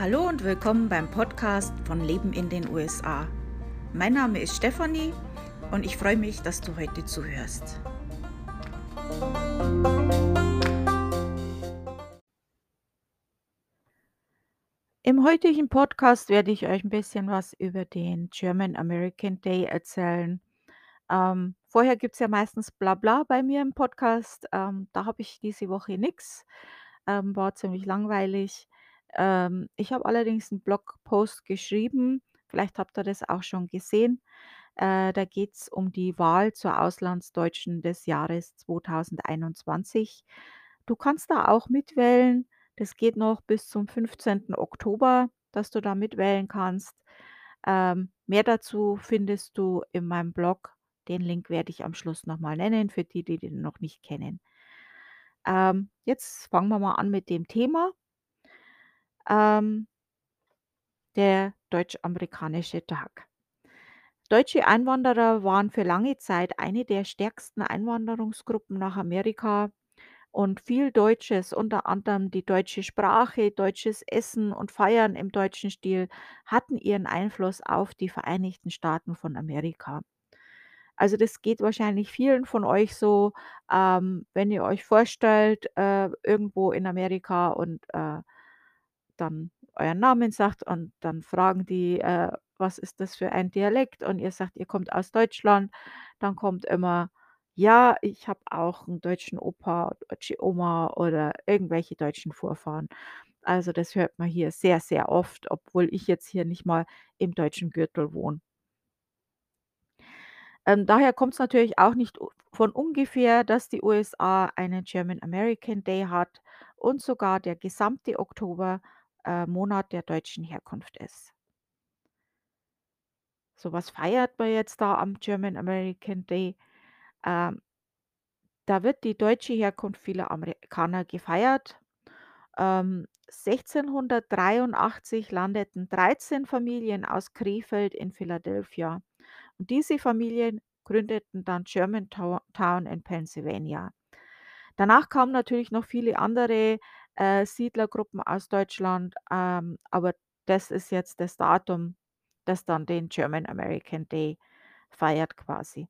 Hallo und willkommen beim Podcast von Leben in den USA. Mein Name ist Stefanie und ich freue mich, dass du heute zuhörst. Im heutigen Podcast werde ich euch ein bisschen was über den German American Day erzählen. Ähm, vorher gibt es ja meistens Blabla bei mir im Podcast. Ähm, da habe ich diese Woche nichts. Ähm, war ziemlich langweilig. Ähm, ich habe allerdings einen Blogpost geschrieben, vielleicht habt ihr das auch schon gesehen. Äh, da geht es um die Wahl zur Auslandsdeutschen des Jahres 2021. Du kannst da auch mitwählen. Das geht noch bis zum 15. Oktober, dass du da mitwählen kannst. Ähm, mehr dazu findest du in meinem Blog. Den Link werde ich am Schluss nochmal nennen, für die, die den noch nicht kennen. Ähm, jetzt fangen wir mal an mit dem Thema. Ähm, der deutsch-amerikanische Tag. Deutsche Einwanderer waren für lange Zeit eine der stärksten Einwanderungsgruppen nach Amerika und viel Deutsches, unter anderem die deutsche Sprache, deutsches Essen und Feiern im deutschen Stil, hatten ihren Einfluss auf die Vereinigten Staaten von Amerika. Also das geht wahrscheinlich vielen von euch so, ähm, wenn ihr euch vorstellt, äh, irgendwo in Amerika und äh, dann euren Namen sagt und dann fragen die, äh, was ist das für ein Dialekt? Und ihr sagt, ihr kommt aus Deutschland, dann kommt immer, ja, ich habe auch einen deutschen Opa, deutsche Oma oder irgendwelche deutschen Vorfahren. Also das hört man hier sehr, sehr oft, obwohl ich jetzt hier nicht mal im deutschen Gürtel wohne. Ähm, daher kommt es natürlich auch nicht von ungefähr, dass die USA einen German American Day hat und sogar der gesamte Oktober, äh, Monat der deutschen Herkunft ist. So, was feiert man jetzt da am German American Day? Ähm, da wird die deutsche Herkunft vieler Amerikaner gefeiert. Ähm, 1683 landeten 13 Familien aus Krefeld in Philadelphia. Und diese Familien gründeten dann Germantown in Pennsylvania. Danach kamen natürlich noch viele andere äh, Siedlergruppen aus Deutschland, ähm, aber das ist jetzt das Datum, das dann den German American Day feiert quasi.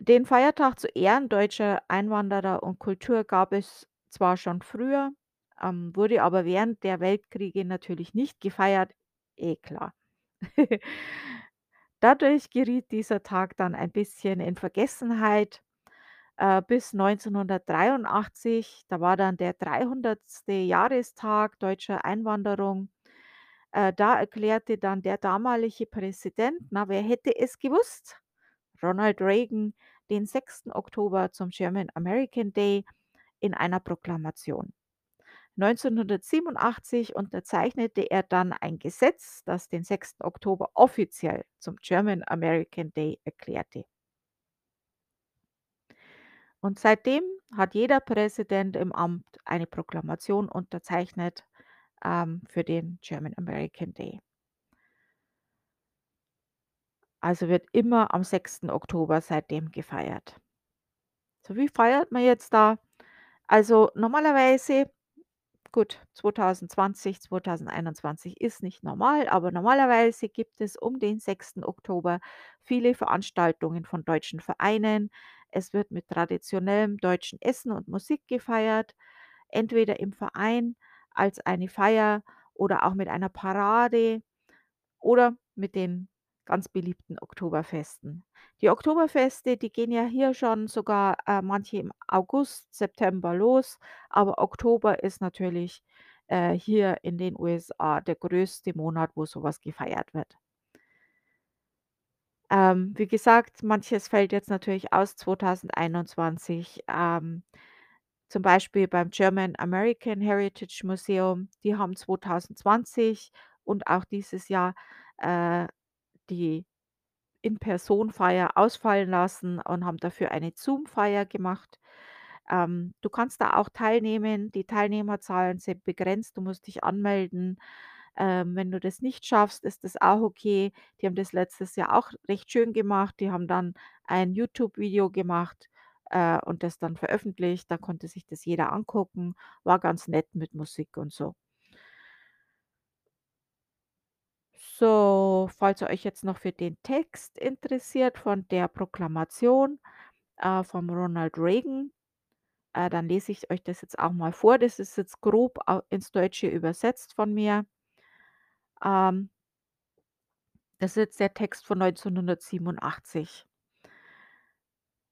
Den Feiertag zu Ehren deutscher Einwanderer und Kultur gab es zwar schon früher, ähm, wurde aber während der Weltkriege natürlich nicht gefeiert, eh klar. Dadurch geriet dieser Tag dann ein bisschen in Vergessenheit, äh, bis 1983, da war dann der 300. Jahrestag deutscher Einwanderung. Äh, da erklärte dann der damalige Präsident, na, wer hätte es gewusst? Ronald Reagan, den 6. Oktober zum German American Day in einer Proklamation. 1987 unterzeichnete er dann ein Gesetz, das den 6. Oktober offiziell zum German American Day erklärte. Und seitdem hat jeder Präsident im Amt eine Proklamation unterzeichnet ähm, für den German American Day. Also wird immer am 6. Oktober seitdem gefeiert. So, wie feiert man jetzt da? Also normalerweise, gut, 2020, 2021 ist nicht normal, aber normalerweise gibt es um den 6. Oktober viele Veranstaltungen von deutschen Vereinen. Es wird mit traditionellem deutschen Essen und Musik gefeiert, entweder im Verein als eine Feier oder auch mit einer Parade oder mit den ganz beliebten Oktoberfesten. Die Oktoberfeste, die gehen ja hier schon sogar äh, manche im August, September los, aber Oktober ist natürlich äh, hier in den USA der größte Monat, wo sowas gefeiert wird. Ähm, wie gesagt, manches fällt jetzt natürlich aus 2021. Ähm, zum Beispiel beim German American Heritage Museum. Die haben 2020 und auch dieses Jahr äh, die In-Person-Feier ausfallen lassen und haben dafür eine Zoom-Feier gemacht. Ähm, du kannst da auch teilnehmen. Die Teilnehmerzahlen sind begrenzt. Du musst dich anmelden. Ähm, wenn du das nicht schaffst, ist das auch okay. Die haben das letztes Jahr auch recht schön gemacht. Die haben dann ein YouTube-Video gemacht äh, und das dann veröffentlicht. Da konnte sich das jeder angucken. War ganz nett mit Musik und so. So, falls ihr euch jetzt noch für den Text interessiert von der Proklamation äh, von Ronald Reagan, äh, dann lese ich euch das jetzt auch mal vor. Das ist jetzt grob ins Deutsche übersetzt von mir. Ähm das ist jetzt der Text von 1987.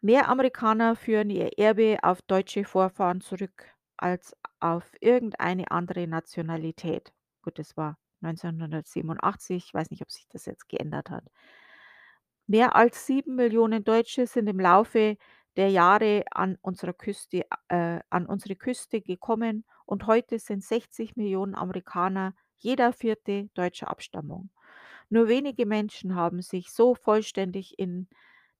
Mehr Amerikaner führen ihr Erbe auf deutsche Vorfahren zurück als auf irgendeine andere Nationalität. Gut, das war 1987. Ich weiß nicht, ob sich das jetzt geändert hat. Mehr als 7 Millionen Deutsche sind im Laufe der Jahre an unserer Küste äh, an unsere Küste gekommen und heute sind 60 Millionen Amerikaner jeder Vierte deutscher Abstammung. Nur wenige Menschen haben sich so vollständig in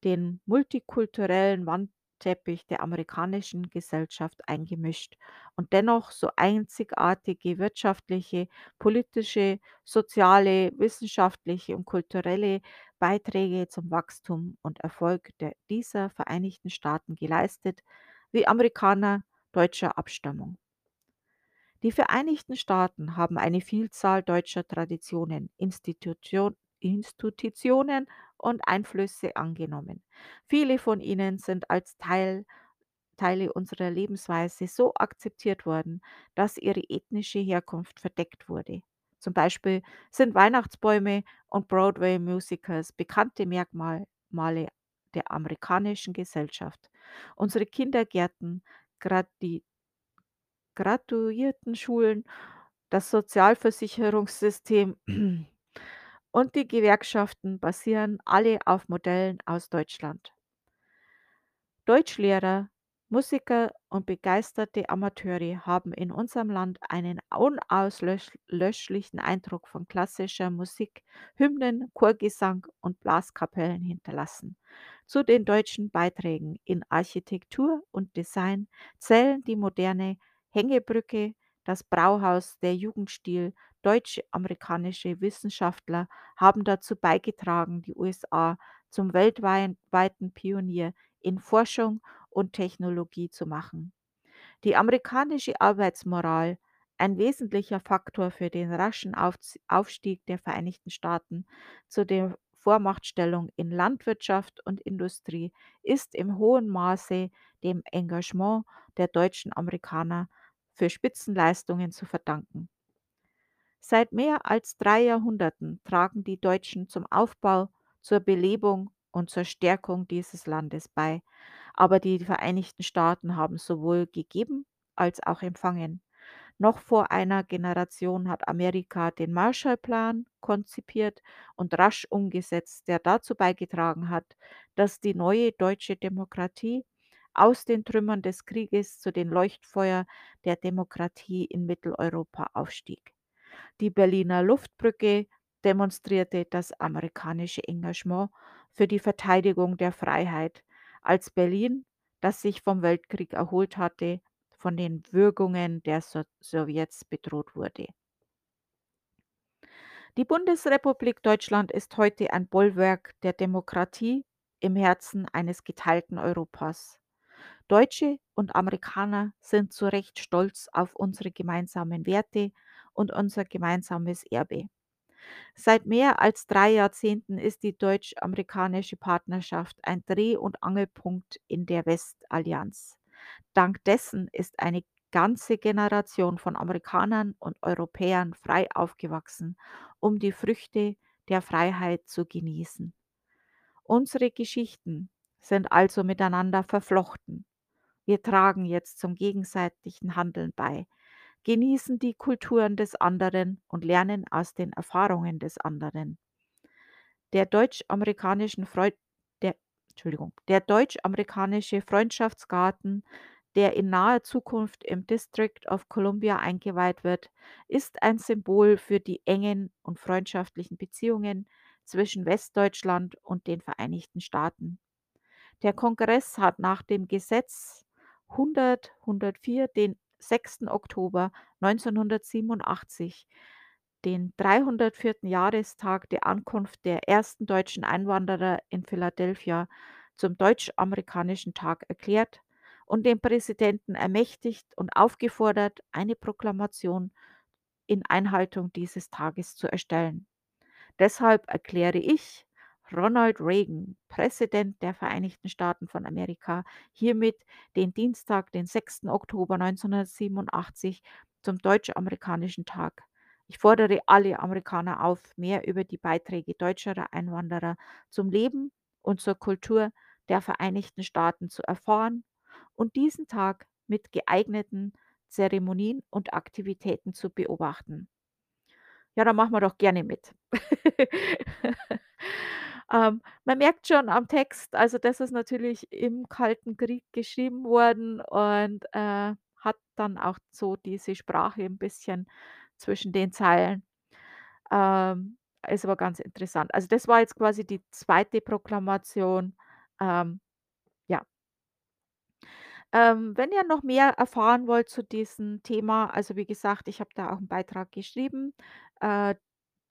den multikulturellen Wandteppich der amerikanischen Gesellschaft eingemischt und dennoch so einzigartige wirtschaftliche, politische, soziale, wissenschaftliche und kulturelle Beiträge zum Wachstum und Erfolg der dieser Vereinigten Staaten geleistet, wie Amerikaner deutscher Abstammung. Die Vereinigten Staaten haben eine Vielzahl deutscher Traditionen, Institution Institutionen und Einflüsse angenommen. Viele von ihnen sind als Teil Teile unserer Lebensweise so akzeptiert worden, dass ihre ethnische Herkunft verdeckt wurde. Zum Beispiel sind Weihnachtsbäume und Broadway-Musicals bekannte Merkmale der amerikanischen Gesellschaft. Unsere Kindergärten, gradi Graduiertenschulen, das Sozialversicherungssystem und die Gewerkschaften basieren alle auf Modellen aus Deutschland. Deutschlehrer, Musiker und begeisterte Amateure haben in unserem Land einen unauslöschlichen Eindruck von klassischer Musik, Hymnen, Chorgesang und Blaskapellen hinterlassen. Zu den deutschen Beiträgen in Architektur und Design zählen die moderne Hängebrücke, das Brauhaus, der Jugendstil, deutsch-amerikanische Wissenschaftler haben dazu beigetragen, die USA zum weltweiten Pionier in Forschung und Technologie zu machen. Die amerikanische Arbeitsmoral, ein wesentlicher Faktor für den raschen Aufstieg der Vereinigten Staaten zu der Vormachtstellung in Landwirtschaft und Industrie, ist im hohen Maße dem Engagement der deutschen Amerikaner für Spitzenleistungen zu verdanken. Seit mehr als drei Jahrhunderten tragen die Deutschen zum Aufbau, zur Belebung und zur Stärkung dieses Landes bei, aber die Vereinigten Staaten haben sowohl gegeben als auch empfangen. Noch vor einer Generation hat Amerika den Marshallplan konzipiert und rasch umgesetzt, der dazu beigetragen hat, dass die neue deutsche Demokratie aus den Trümmern des Krieges zu den Leuchtfeuer der Demokratie in Mitteleuropa aufstieg. Die Berliner Luftbrücke demonstrierte das amerikanische Engagement für die Verteidigung der Freiheit, als Berlin, das sich vom Weltkrieg erholt hatte, von den Würgungen der so Sowjets bedroht wurde. Die Bundesrepublik Deutschland ist heute ein Bollwerk der Demokratie im Herzen eines geteilten Europas. Deutsche und Amerikaner sind zu Recht stolz auf unsere gemeinsamen Werte und unser gemeinsames Erbe. Seit mehr als drei Jahrzehnten ist die deutsch-amerikanische Partnerschaft ein Dreh- und Angelpunkt in der Westallianz. Dank dessen ist eine ganze Generation von Amerikanern und Europäern frei aufgewachsen, um die Früchte der Freiheit zu genießen. Unsere Geschichten sind also miteinander verflochten. Wir tragen jetzt zum gegenseitigen Handeln bei, genießen die Kulturen des anderen und lernen aus den Erfahrungen des anderen. Der deutsch-amerikanischen Freund der Entschuldigung, der deutsch-amerikanische Freundschaftsgarten, der in naher Zukunft im District of Columbia eingeweiht wird, ist ein Symbol für die engen und freundschaftlichen Beziehungen zwischen Westdeutschland und den Vereinigten Staaten. Der Kongress hat nach dem Gesetz 100 104 den 6. Oktober 1987, den 304. Jahrestag der Ankunft der ersten deutschen Einwanderer in Philadelphia, zum Deutsch-Amerikanischen Tag erklärt und den Präsidenten ermächtigt und aufgefordert, eine Proklamation in Einhaltung dieses Tages zu erstellen. Deshalb erkläre ich, Ronald Reagan, Präsident der Vereinigten Staaten von Amerika, hiermit den Dienstag, den 6. Oktober 1987 zum Deutsch-Amerikanischen Tag. Ich fordere alle Amerikaner auf, mehr über die Beiträge deutscherer Einwanderer zum Leben und zur Kultur der Vereinigten Staaten zu erfahren und diesen Tag mit geeigneten Zeremonien und Aktivitäten zu beobachten. Ja, da machen wir doch gerne mit. Ähm, man merkt schon am Text, also das ist natürlich im Kalten Krieg geschrieben worden und, äh, hat dann auch so diese Sprache 'n bisschen zwischen den Zeilen. Ähm, ist aber ganz interessant. Also, das war jetzt quasi die zweite Proklamation, ähm. Ähm, wenn ihr noch mehr erfahren wollt zu diesem Thema, also wie gesagt, ich habe da auch 'n Beitrag geschrieben. Äh,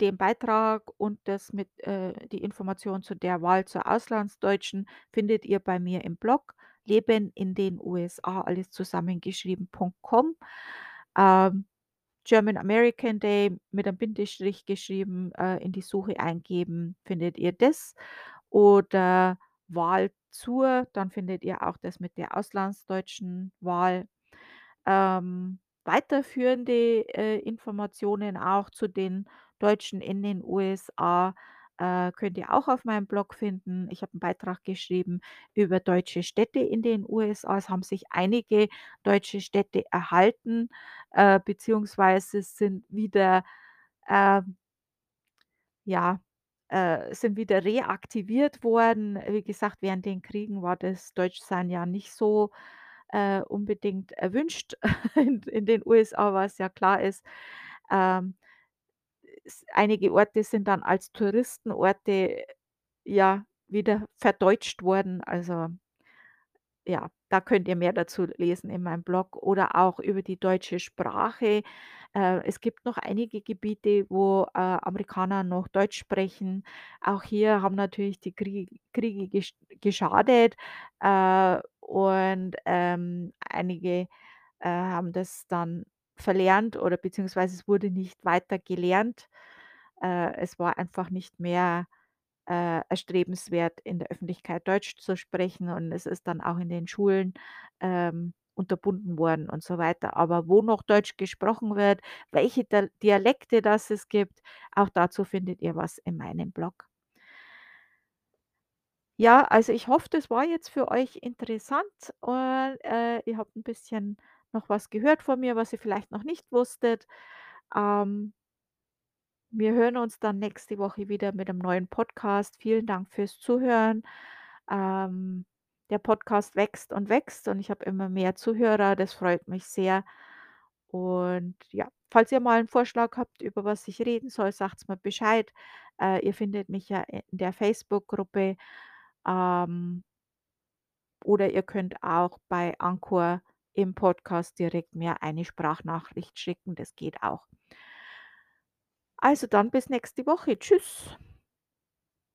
den Beitrag und das mit äh, die Information zu der Wahl zur Auslandsdeutschen findet ihr bei mir im Blog „Leben in den USA“, alles zusammengeschrieben.com. Ähm, German American Day mit einem Bindestrich geschrieben, äh, in die Suche eingeben, findet ihr das. Oder Wahl zur, dann findet ihr auch das mit der auslandsdeutschen Wahl. Ähm, weiterführende, äh, Informationen auch zu den Deutschen in den USA, äh, könnt ihr auch auf meinem Blog finden. Ich habe 'n Beitrag geschrieben über deutsche Städte in den USA. Es haben sich einige deutsche Städte erhalten, äh, beziehungsweise sind wieder, ähm ja, äh, sind wieder reaktiviert worden. Wie gesagt, während den Kriegen war das Deutschsein ja nicht so, äh, unbedingt erwünscht in in den USA, was ja klar ist. Ähm, einige Orte sind dann als Touristenorte, ja, wieder verdeutscht worden. Also ja, da könnt ihr mehr dazu lesen in meinem Blog oder auch über die deutsche Sprache. Äh, es gibt noch einige Gebiete, wo, äh, Amerikaner noch Deutsch sprechen. Auch hier haben natürlich die Krieg Kriege gesch geschadet, äh, und, ähm, einige, äh, haben das dann verlernt oder beziehungsweise es wurde nicht weiter gelernt. Äh, es war einfach nicht mehr, äh, erstrebenswert, in der Öffentlichkeit Deutsch zu sprechen und es ist dann auch in den Schulen, ähm, unterbunden worden und so weiter. Aber wo noch Deutsch gesprochen wird, welche Dialekte das es gibt, auch dazu findet ihr was in meinem Blog. Ja, also ich hoffe, das war jetzt für euch interessant und, äh, ihr habt 'n bisschen noch was gehört von mir, was ihr vielleicht noch nicht wusstet. Ähm wir hören uns dann nächste Woche wieder mit 'nem neuen Podcast. Vielen Dank fürs Zuhören. Ähm, der Podcast wächst und wächst und ich habe immer mehr Zuhörer. Das freut mich sehr. Und ja, falls ihr mal 'n Vorschlag habt, über was ich reden soll, sagt's mir Bescheid. Äh, ihr findet mich ja in der Facebook-Gruppe, ähm oder ihr könnt auch bei Anchor im Podcast direkt mir eine Sprachnachricht schicken, das geht auch. Also dann bis nächste Woche. Tschüss.